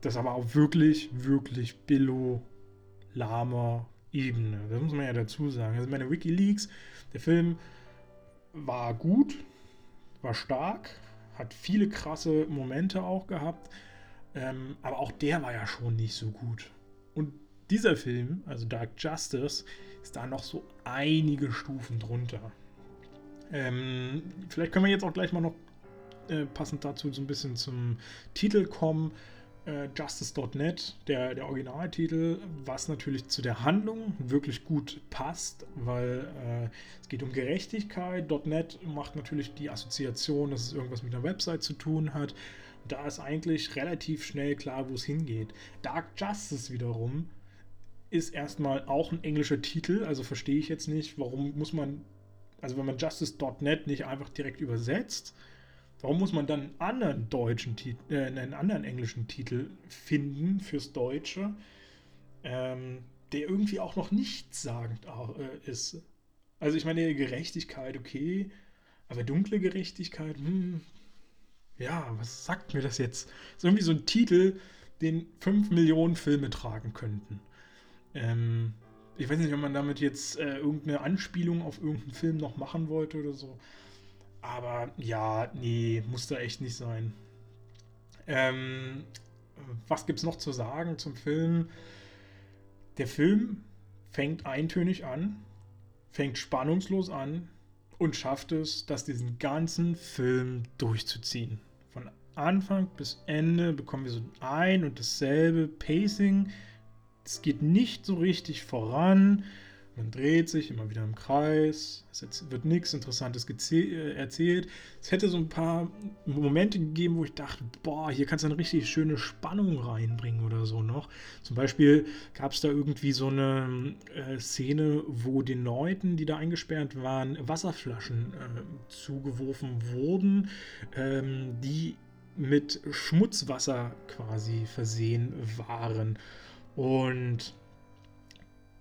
das aber auch wirklich, wirklich billo lahmer Ebene. Das muss man ja dazu sagen. Also meine Wikileaks, der Film war gut, war stark, hat viele krasse Momente auch gehabt, ähm, aber auch der war ja schon nicht so gut. Und dieser Film, also Dark Justice, ist da noch so einige Stufen drunter. Ähm, vielleicht können wir jetzt auch gleich mal noch äh, passend dazu so ein bisschen zum Titel kommen äh, Justice.net, der, der Originaltitel, was natürlich zu der Handlung wirklich gut passt, weil äh, es geht um Gerechtigkeit. .net macht natürlich die Assoziation, dass es irgendwas mit einer Website zu tun hat. Und da ist eigentlich relativ schnell klar, wo es hingeht. Dark Justice wiederum ist erstmal auch ein englischer Titel, also verstehe ich jetzt nicht, warum muss man, also wenn man Justice.net nicht einfach direkt übersetzt, Warum muss man dann einen anderen deutschen Titel, äh, einen anderen englischen Titel finden fürs Deutsche, ähm, der irgendwie auch noch nichtssagend äh, ist? Also ich meine, Gerechtigkeit, okay, aber dunkle Gerechtigkeit, hm, ja, was sagt mir das jetzt? Das ist irgendwie so ein Titel, den 5 Millionen Filme tragen könnten. Ähm, ich weiß nicht, ob man damit jetzt äh, irgendeine Anspielung auf irgendeinen Film noch machen wollte oder so. Aber ja, nee, muss da echt nicht sein. Ähm, was gibt es noch zu sagen zum Film? Der Film fängt eintönig an, fängt spannungslos an und schafft es, das diesen ganzen Film durchzuziehen. Von Anfang bis Ende bekommen wir so ein und dasselbe Pacing. Es geht nicht so richtig voran. Man dreht sich immer wieder im Kreis. Es wird nichts Interessantes äh, erzählt. Es hätte so ein paar Momente gegeben, wo ich dachte, boah, hier kannst du eine richtig schöne Spannung reinbringen oder so noch. Zum Beispiel gab es da irgendwie so eine äh, Szene, wo den Leuten, die da eingesperrt waren, Wasserflaschen äh, zugeworfen wurden, ähm, die mit Schmutzwasser quasi versehen waren. Und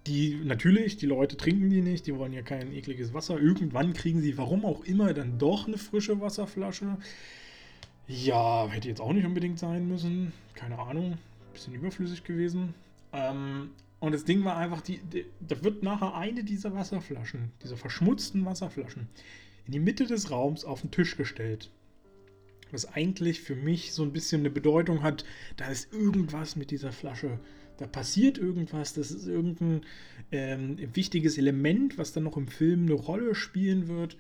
die natürlich, die Leute trinken die nicht, die wollen ja kein ekliges Wasser. Irgendwann kriegen sie, warum auch immer, dann doch eine frische Wasserflasche. Ja, hätte jetzt auch nicht unbedingt sein müssen. Keine Ahnung. Bisschen überflüssig gewesen. Ähm, und das Ding war einfach, die, die, da wird nachher eine dieser Wasserflaschen, dieser verschmutzten Wasserflaschen, in die Mitte des Raums auf den Tisch gestellt. Was eigentlich für mich so ein bisschen eine Bedeutung hat, da ist irgendwas mit dieser Flasche da passiert irgendwas, das ist irgendein ähm, wichtiges Element, was dann noch im Film eine Rolle spielen wird.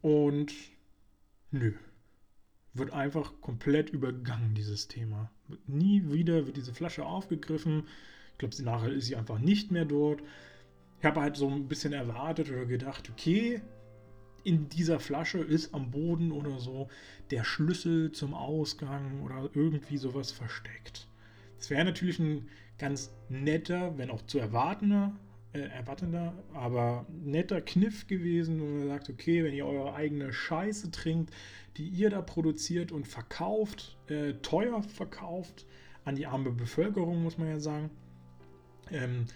Und nö, wird einfach komplett übergangen, dieses Thema. Nie wieder wird diese Flasche aufgegriffen. Ich glaube, nachher ist sie einfach nicht mehr dort. Ich habe halt so ein bisschen erwartet oder gedacht, okay, in dieser Flasche ist am Boden oder so der Schlüssel zum Ausgang oder irgendwie sowas versteckt. Das wäre natürlich ein ganz netter, wenn auch zu erwartender, äh, erwartender, aber netter Kniff gewesen, wo man sagt, okay, wenn ihr eure eigene Scheiße trinkt, die ihr da produziert und verkauft, äh, teuer verkauft, an die arme Bevölkerung, muss man ja sagen, ähm,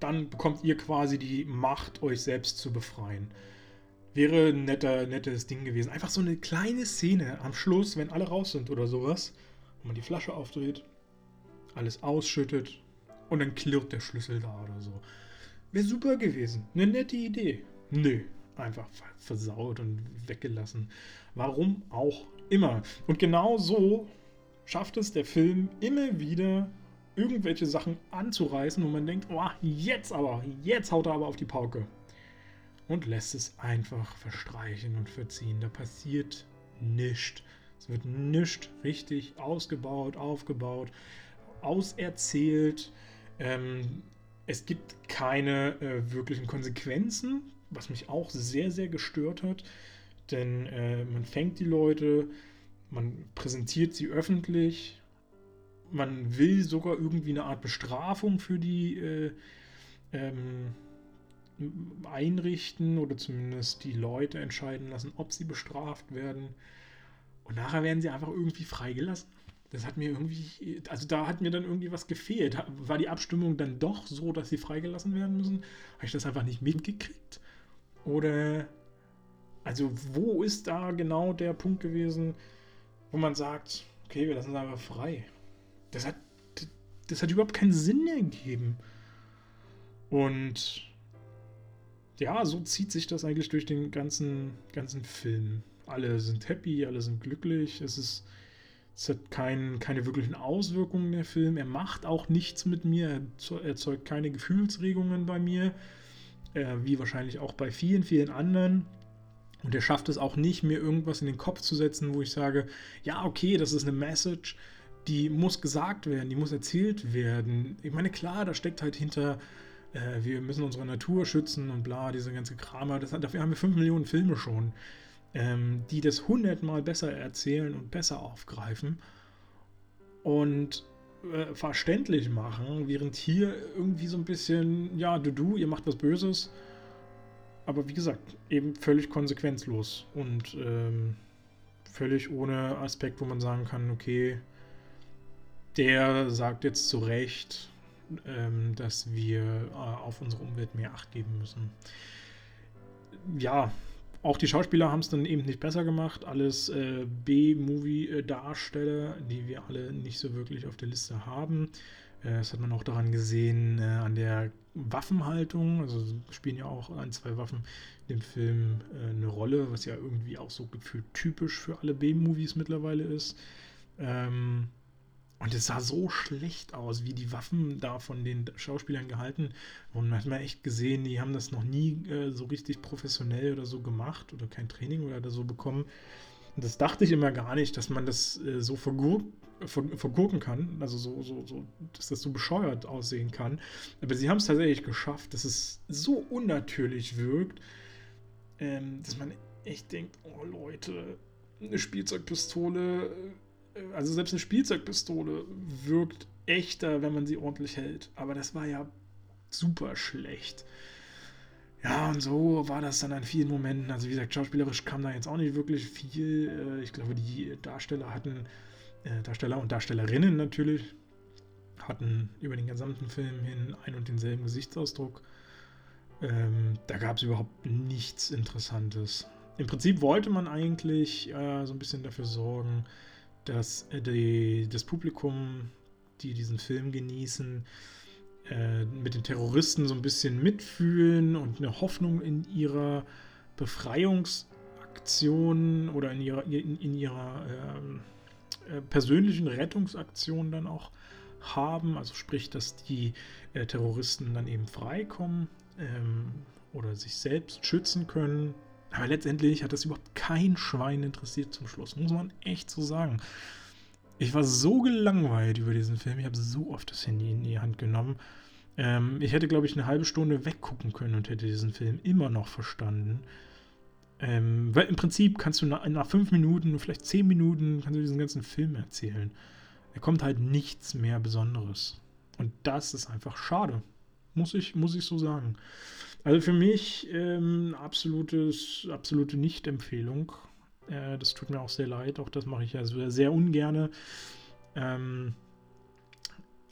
dann bekommt ihr quasi die Macht, euch selbst zu befreien. Wäre ein netter, nettes Ding gewesen. Einfach so eine kleine Szene am Schluss, wenn alle raus sind oder sowas, wo man die Flasche aufdreht, alles ausschüttet und dann klirrt der Schlüssel da oder so. Wäre super gewesen. Eine nette Idee. Nö, einfach versaut und weggelassen. Warum auch immer. Und genau so schafft es der Film immer wieder, irgendwelche Sachen anzureißen, wo man denkt, oh, jetzt aber, jetzt haut er aber auf die Pauke. Und lässt es einfach verstreichen und verziehen. Da passiert nichts. Es wird nichts richtig ausgebaut, aufgebaut, auserzählt. Ähm, es gibt keine äh, wirklichen Konsequenzen, was mich auch sehr, sehr gestört hat. Denn äh, man fängt die Leute, man präsentiert sie öffentlich, man will sogar irgendwie eine Art Bestrafung für die äh, ähm, einrichten oder zumindest die Leute entscheiden lassen, ob sie bestraft werden. Und nachher werden sie einfach irgendwie freigelassen. Das hat mir irgendwie, also da hat mir dann irgendwie was gefehlt. War die Abstimmung dann doch so, dass sie freigelassen werden müssen? Habe ich das einfach nicht mitgekriegt? Oder, also wo ist da genau der Punkt gewesen, wo man sagt, okay, wir lassen sie einfach frei? Das hat, das hat überhaupt keinen Sinn ergeben. Und ja, so zieht sich das eigentlich durch den ganzen, ganzen Film. Alle sind happy, alle sind glücklich. Es ist es hat kein, keine wirklichen Auswirkungen, der Film. Er macht auch nichts mit mir. Er erzeugt keine Gefühlsregungen bei mir. Äh, wie wahrscheinlich auch bei vielen, vielen anderen. Und er schafft es auch nicht, mir irgendwas in den Kopf zu setzen, wo ich sage, ja, okay, das ist eine Message, die muss gesagt werden, die muss erzählt werden. Ich meine, klar, da steckt halt hinter, äh, wir müssen unsere Natur schützen und bla, diese ganze Kramer. Das, dafür haben wir 5 Millionen Filme schon ähm, die das hundertmal besser erzählen und besser aufgreifen und äh, verständlich machen, während hier irgendwie so ein bisschen, ja, du, du, ihr macht was Böses, aber wie gesagt, eben völlig konsequenzlos und ähm, völlig ohne Aspekt, wo man sagen kann, okay, der sagt jetzt zu Recht, ähm, dass wir äh, auf unsere Umwelt mehr Acht geben müssen. Ja, auch die Schauspieler haben es dann eben nicht besser gemacht. Alles äh, B-Movie-Darsteller, die wir alle nicht so wirklich auf der Liste haben. Äh, das hat man auch daran gesehen, äh, an der Waffenhaltung. Also spielen ja auch ein, zwei Waffen in dem Film äh, eine Rolle, was ja irgendwie auch so gefühlt typisch für alle B-Movies mittlerweile ist. Ähm, und es sah so schlecht aus, wie die Waffen da von den Schauspielern gehalten wurden. Man hat mal echt gesehen, die haben das noch nie äh, so richtig professionell oder so gemacht oder kein Training oder so bekommen. Und das dachte ich immer gar nicht, dass man das äh, so vergur ver vergurken kann, also so, so, so, dass das so bescheuert aussehen kann. Aber sie haben es tatsächlich geschafft, dass es so unnatürlich wirkt, ähm, dass man echt denkt, oh Leute, eine Spielzeugpistole also selbst eine Spielzeugpistole wirkt echter, wenn man sie ordentlich hält. Aber das war ja super schlecht. Ja, und so war das dann an vielen Momenten. Also wie gesagt, schauspielerisch kam da jetzt auch nicht wirklich viel. Äh, ich glaube, die Darsteller hatten, äh, Darsteller und Darstellerinnen natürlich, hatten über den gesamten Film hin ein und denselben Gesichtsausdruck. Ähm, da gab es überhaupt nichts Interessantes. Im Prinzip wollte man eigentlich äh, so ein bisschen dafür sorgen, dass äh, die, das Publikum, die diesen Film genießen, äh, mit den Terroristen so ein bisschen mitfühlen und eine Hoffnung in ihrer Befreiungsaktion oder in ihrer, in, in ihrer ähm, äh, persönlichen Rettungsaktion dann auch haben. Also sprich, dass die äh, Terroristen dann eben freikommen ähm, oder sich selbst schützen können aber letztendlich hat das überhaupt kein Schwein interessiert zum Schluss, muss man echt so sagen. Ich war so gelangweilt über diesen Film. Ich habe so oft das Handy in die Hand genommen. Ähm, ich hätte, glaube ich, eine halbe Stunde weggucken können und hätte diesen Film immer noch verstanden. Ähm, weil im Prinzip kannst du nach, nach, fünf Minuten, vielleicht zehn Minuten, kannst du diesen ganzen Film erzählen. Er kommt halt nichts mehr Besonderes. Und das ist einfach schade. Muss ich, muss ich so sagen. Also für mich ähm, absolutes, absolute Nicht-Empfehlung. Äh, das tut mir auch sehr leid. Auch das mache ich ja sehr, sehr ungerne. Ähm,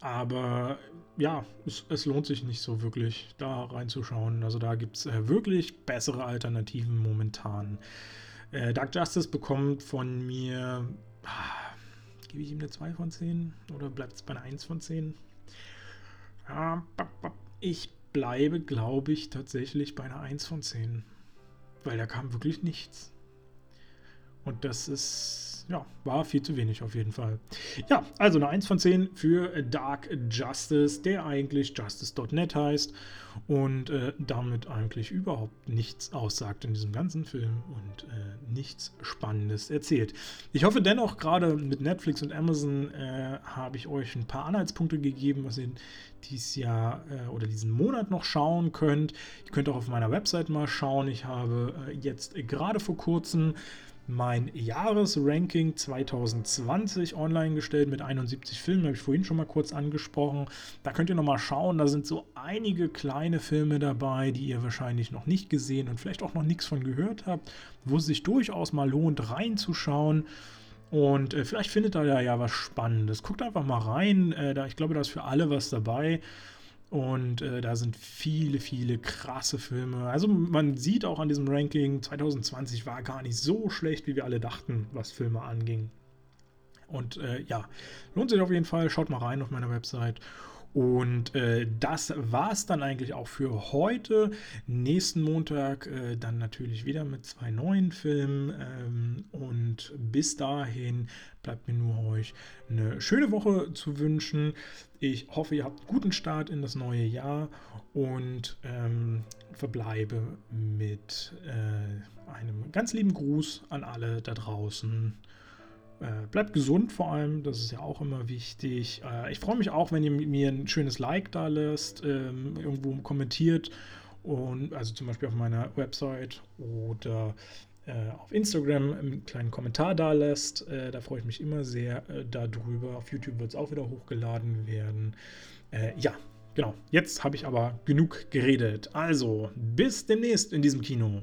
aber ja, es, es, lohnt sich nicht so wirklich, da reinzuschauen. Also da gibt es äh, wirklich bessere Alternativen momentan. Äh, Dark Justice bekommt von mir, ah, gebe ich ihm eine 2 von 10 oder bleibt es bei einer 1 von 10? Ja, ich bleibe, glaube ich, tatsächlich bei einer 1 von 10. Weil da kam wirklich nichts. Und das ist, ja, war viel zu wenig auf jeden Fall. Ja, also eine 1 von 10 für Dark Justice, der eigentlich Justice.net heißt und äh, damit eigentlich überhaupt nichts aussagt in diesem ganzen Film und äh, nichts Spannendes erzählt. Ich hoffe dennoch, gerade mit Netflix und Amazon äh, habe ich euch ein paar Anhaltspunkte gegeben, was ihr dieses Jahr äh, oder diesen Monat noch schauen könnt. Ihr könnt auch auf meiner Website mal schauen. Ich habe äh, jetzt gerade vor kurzem mein Jahresranking 2020 online gestellt mit 71 Filmen, habe ich vorhin schon mal kurz angesprochen. Da könnt ihr noch mal schauen, da sind so einige kleine Filme dabei, die ihr wahrscheinlich noch nicht gesehen und vielleicht auch noch nichts von gehört habt, wo es sich durchaus mal lohnt reinzuschauen. Und äh, vielleicht findet ihr da ja was Spannendes. Guckt einfach mal rein, äh, da, ich glaube, da ist für alle was dabei. Und äh, da sind viele, viele krasse Filme. Also man sieht auch an diesem Ranking, 2020 war gar nicht so schlecht, wie wir alle dachten, was Filme anging. Und äh, ja, lohnt sich auf jeden Fall. Schaut mal rein auf meiner Website. Und äh, das war es dann eigentlich auch für heute. Nächsten Montag äh, dann natürlich wieder mit zwei neuen Filmen. Ähm, und bis dahin bleibt mir nur euch eine schöne Woche zu wünschen. Ich hoffe, ihr habt einen guten Start in das neue Jahr und ähm, verbleibe mit äh, einem ganz lieben Gruß an alle da draußen. Äh, bleibt gesund vor allem, das ist ja auch immer wichtig. Äh, ich freue mich auch, wenn ihr mir ein schönes Like da lässt, ähm, irgendwo kommentiert und also zum Beispiel auf meiner Website oder äh, auf Instagram einen kleinen Kommentar da lässt. Äh, da freue ich mich immer sehr äh, darüber. Auf YouTube wird es auch wieder hochgeladen werden. Ja, genau. Jetzt habe ich aber genug geredet. Also, bis demnächst in diesem Kino.